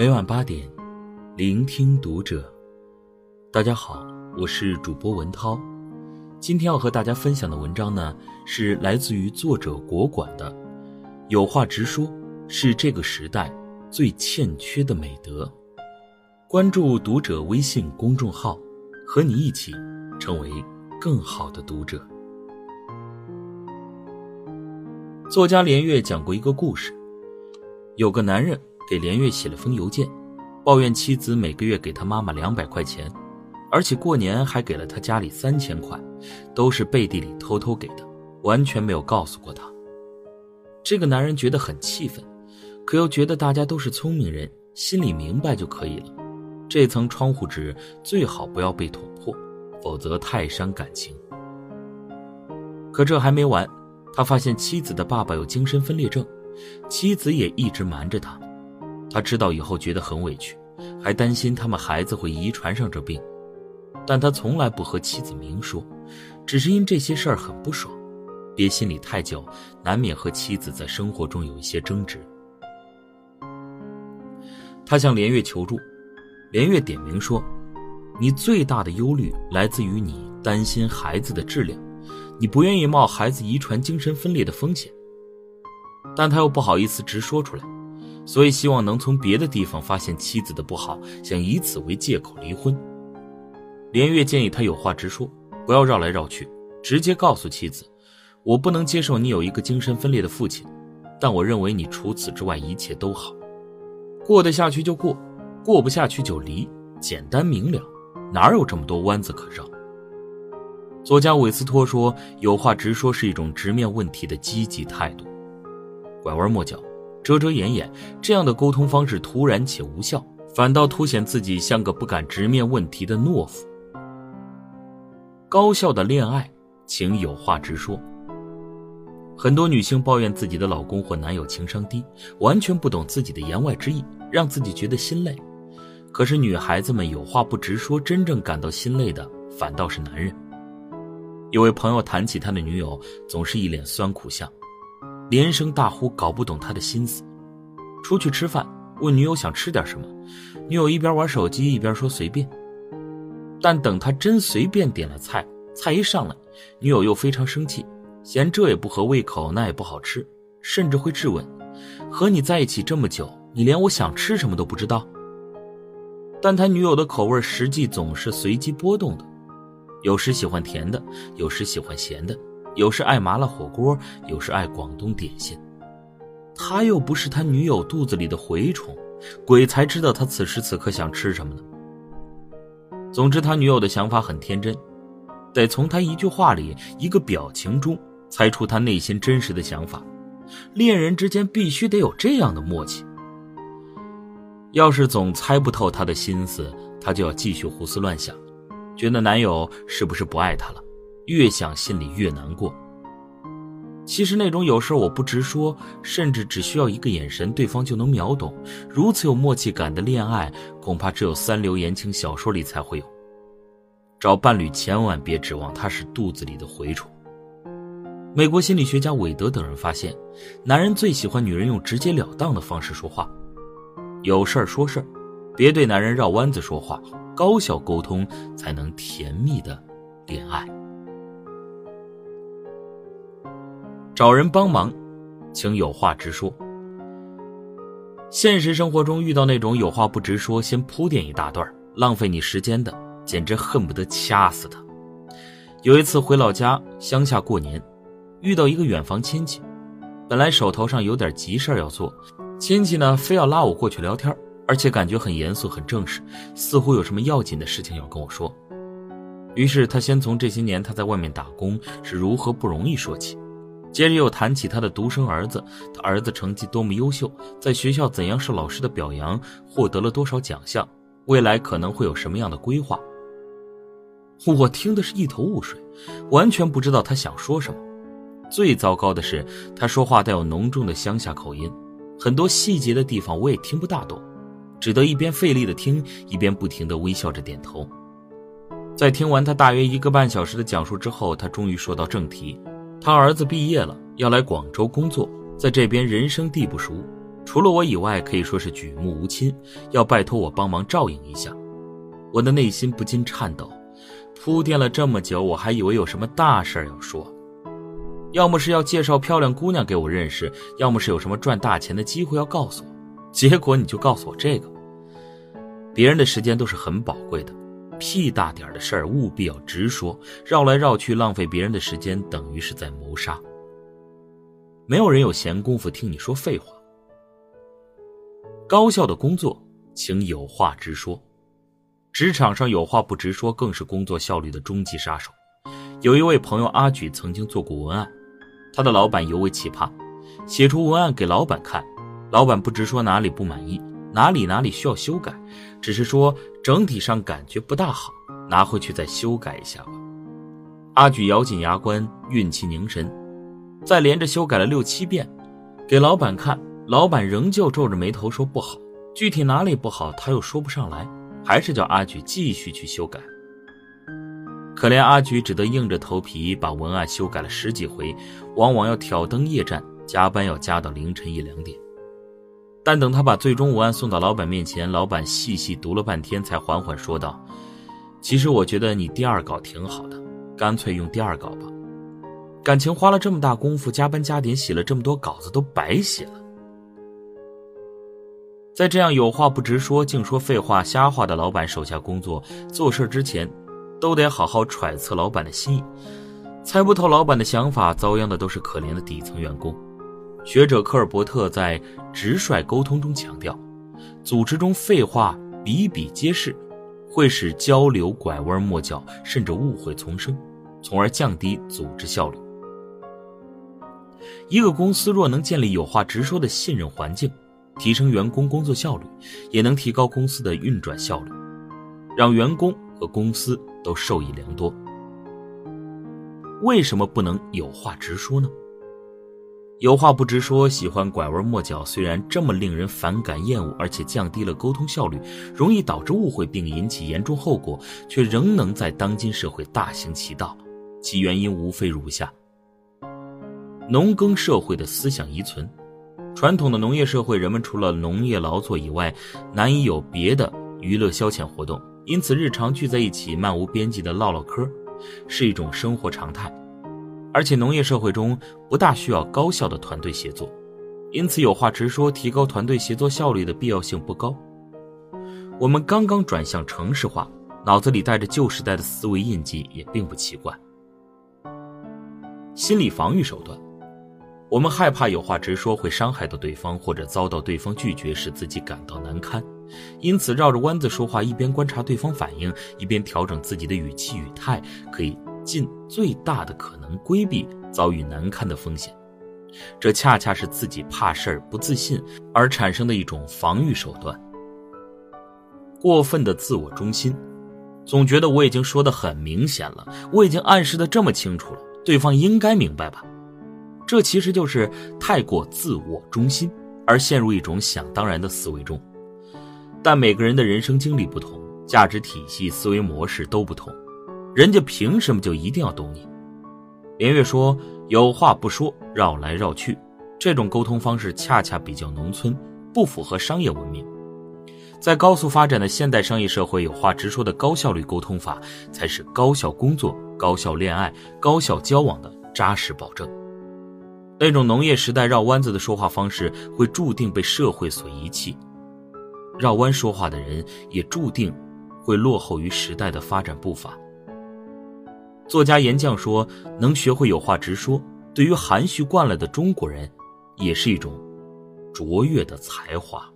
每晚八点，聆听读者。大家好，我是主播文涛。今天要和大家分享的文章呢，是来自于作者国管的。有话直说，是这个时代最欠缺的美德。关注读者微信公众号，和你一起成为更好的读者。作家连岳讲过一个故事，有个男人。给连月写了封邮件，抱怨妻子每个月给他妈妈两百块钱，而且过年还给了他家里三千块，都是背地里偷偷给的，完全没有告诉过他。这个男人觉得很气愤，可又觉得大家都是聪明人，心里明白就可以了。这层窗户纸最好不要被捅破，否则太伤感情。可这还没完，他发现妻子的爸爸有精神分裂症，妻子也一直瞒着他。他知道以后觉得很委屈，还担心他们孩子会遗传上这病，但他从来不和妻子明说，只是因这些事儿很不爽，憋心里太久，难免和妻子在生活中有一些争执。他向连月求助，连月点名说：“你最大的忧虑来自于你担心孩子的质量，你不愿意冒孩子遗传精神分裂的风险。”但他又不好意思直说出来。所以希望能从别的地方发现妻子的不好，想以此为借口离婚。连月建议他有话直说，不要绕来绕去，直接告诉妻子：“我不能接受你有一个精神分裂的父亲，但我认为你除此之外一切都好。过得下去就过，过不下去就离，简单明了，哪有这么多弯子可绕？”作家韦斯托说：“有话直说是一种直面问题的积极态度，拐弯抹角。”遮遮掩掩，这样的沟通方式突然且无效，反倒凸显自己像个不敢直面问题的懦夫。高效的恋爱，请有话直说。很多女性抱怨自己的老公或男友情商低，完全不懂自己的言外之意，让自己觉得心累。可是女孩子们有话不直说，真正感到心累的反倒是男人。有位朋友谈起他的女友，总是一脸酸苦相。连声大呼，搞不懂他的心思。出去吃饭，问女友想吃点什么，女友一边玩手机一边说随便。但等他真随便点了菜，菜一上来，女友又非常生气，嫌这也不合胃口，那也不好吃，甚至会质问：和你在一起这么久，你连我想吃什么都不知道？但他女友的口味实际总是随机波动的，有时喜欢甜的，有时喜欢咸的。有时爱麻辣火锅，有时爱广东点心。他又不是他女友肚子里的蛔虫，鬼才知道他此时此刻想吃什么呢。总之，他女友的想法很天真，得从他一句话里、一个表情中猜出他内心真实的想法。恋人之间必须得有这样的默契。要是总猜不透他的心思，他就要继续胡思乱想，觉得男友是不是不爱他了。越想心里越难过。其实那种有事我不直说，甚至只需要一个眼神，对方就能秒懂，如此有默契感的恋爱，恐怕只有三流言情小说里才会有。找伴侣千万别指望他是肚子里的蛔虫。美国心理学家韦德等人发现，男人最喜欢女人用直截了当的方式说话，有事儿说事儿，别对男人绕弯子说话，高效沟通才能甜蜜的恋爱。找人帮忙，请有话直说。现实生活中遇到那种有话不直说，先铺垫一大段，浪费你时间的，简直恨不得掐死他。有一次回老家乡下过年，遇到一个远房亲戚，本来手头上有点急事要做，亲戚呢非要拉我过去聊天，而且感觉很严肃很正式，似乎有什么要紧的事情要跟我说。于是他先从这些年他在外面打工是如何不容易说起。接着又谈起他的独生儿子，他儿子成绩多么优秀，在学校怎样受老师的表扬，获得了多少奖项，未来可能会有什么样的规划。我听的是一头雾水，完全不知道他想说什么。最糟糕的是，他说话带有浓重的乡下口音，很多细节的地方我也听不大懂，只得一边费力的听，一边不停的微笑着点头。在听完他大约一个半小时的讲述之后，他终于说到正题。他儿子毕业了，要来广州工作，在这边人生地不熟，除了我以外，可以说是举目无亲，要拜托我帮忙照应一下。我的内心不禁颤抖，铺垫了这么久，我还以为有什么大事要说，要么是要介绍漂亮姑娘给我认识，要么是有什么赚大钱的机会要告诉我。结果你就告诉我这个，别人的时间都是很宝贵的，屁大点的事儿务必要直说，绕来绕去浪费别人的时间，等于是在谋杀。没有人有闲工夫听你说废话。高效的工作，请有话直说。职场上有话不直说，更是工作效率的终极杀手。有一位朋友阿举曾经做过文案，他的老板尤为奇葩，写出文案给老板看，老板不直说哪里不满意，哪里哪里需要修改，只是说整体上感觉不大好，拿回去再修改一下吧。阿举咬紧牙关，运气凝神。再连着修改了六七遍，给老板看，老板仍旧皱着眉头说不好，具体哪里不好他又说不上来，还是叫阿举继续去修改。可怜阿举只得硬着头皮把文案修改了十几回，往往要挑灯夜战，加班要加到凌晨一两点。但等他把最终文案送到老板面前，老板细细读了半天，才缓缓说道：“其实我觉得你第二稿挺好的，干脆用第二稿吧。”感情花了这么大功夫，加班加点写了这么多稿子，都白写了。在这样有话不直说、净说废话、瞎话的老板手下工作，做事之前，都得好好揣测老板的心意。猜不透老板的想法，遭殃的都是可怜的底层员工。学者科尔伯特在《直率沟通》中强调，组织中废话比比皆是，会使交流拐弯抹角，甚至误会丛生，从而降低组织效率。一个公司若能建立有话直说的信任环境，提升员工工作效率，也能提高公司的运转效率，让员工和公司都受益良多。为什么不能有话直说呢？有话不直说，喜欢拐弯抹角，虽然这么令人反感厌恶，而且降低了沟通效率，容易导致误会并引起严重后果，却仍能在当今社会大行其道，其原因无非如下。农耕社会的思想遗存，传统的农业社会，人们除了农业劳作以外，难以有别的娱乐消遣活动，因此日常聚在一起，漫无边际的唠唠嗑，是一种生活常态。而且农业社会中不大需要高效的团队协作，因此有话直说，提高团队协作效率的必要性不高。我们刚刚转向城市化，脑子里带着旧时代的思维印记，也并不奇怪。心理防御手段。我们害怕有话直说会伤害到对方，或者遭到对方拒绝，使自己感到难堪，因此绕着弯子说话，一边观察对方反应，一边调整自己的语气语态，可以尽最大的可能规避遭遇难堪的风险。这恰恰是自己怕事儿、不自信而产生的一种防御手段。过分的自我中心，总觉得我已经说的很明显了，我已经暗示的这么清楚了，对方应该明白吧。这其实就是太过自我中心，而陷入一种想当然的思维中。但每个人的人生经历不同，价值体系、思维模式都不同，人家凭什么就一定要懂你？连月说：“有话不说，绕来绕去，这种沟通方式恰恰比较农村，不符合商业文明。在高速发展的现代商业社会，有话直说的高效率沟通法，才是高效工作、高效恋爱、高效交往的扎实保证。”那种农业时代绕弯子的说话方式，会注定被社会所遗弃。绕弯说话的人，也注定会落后于时代的发展步伐。作家严绛说：“能学会有话直说，对于含蓄惯了的中国人，也是一种卓越的才华。”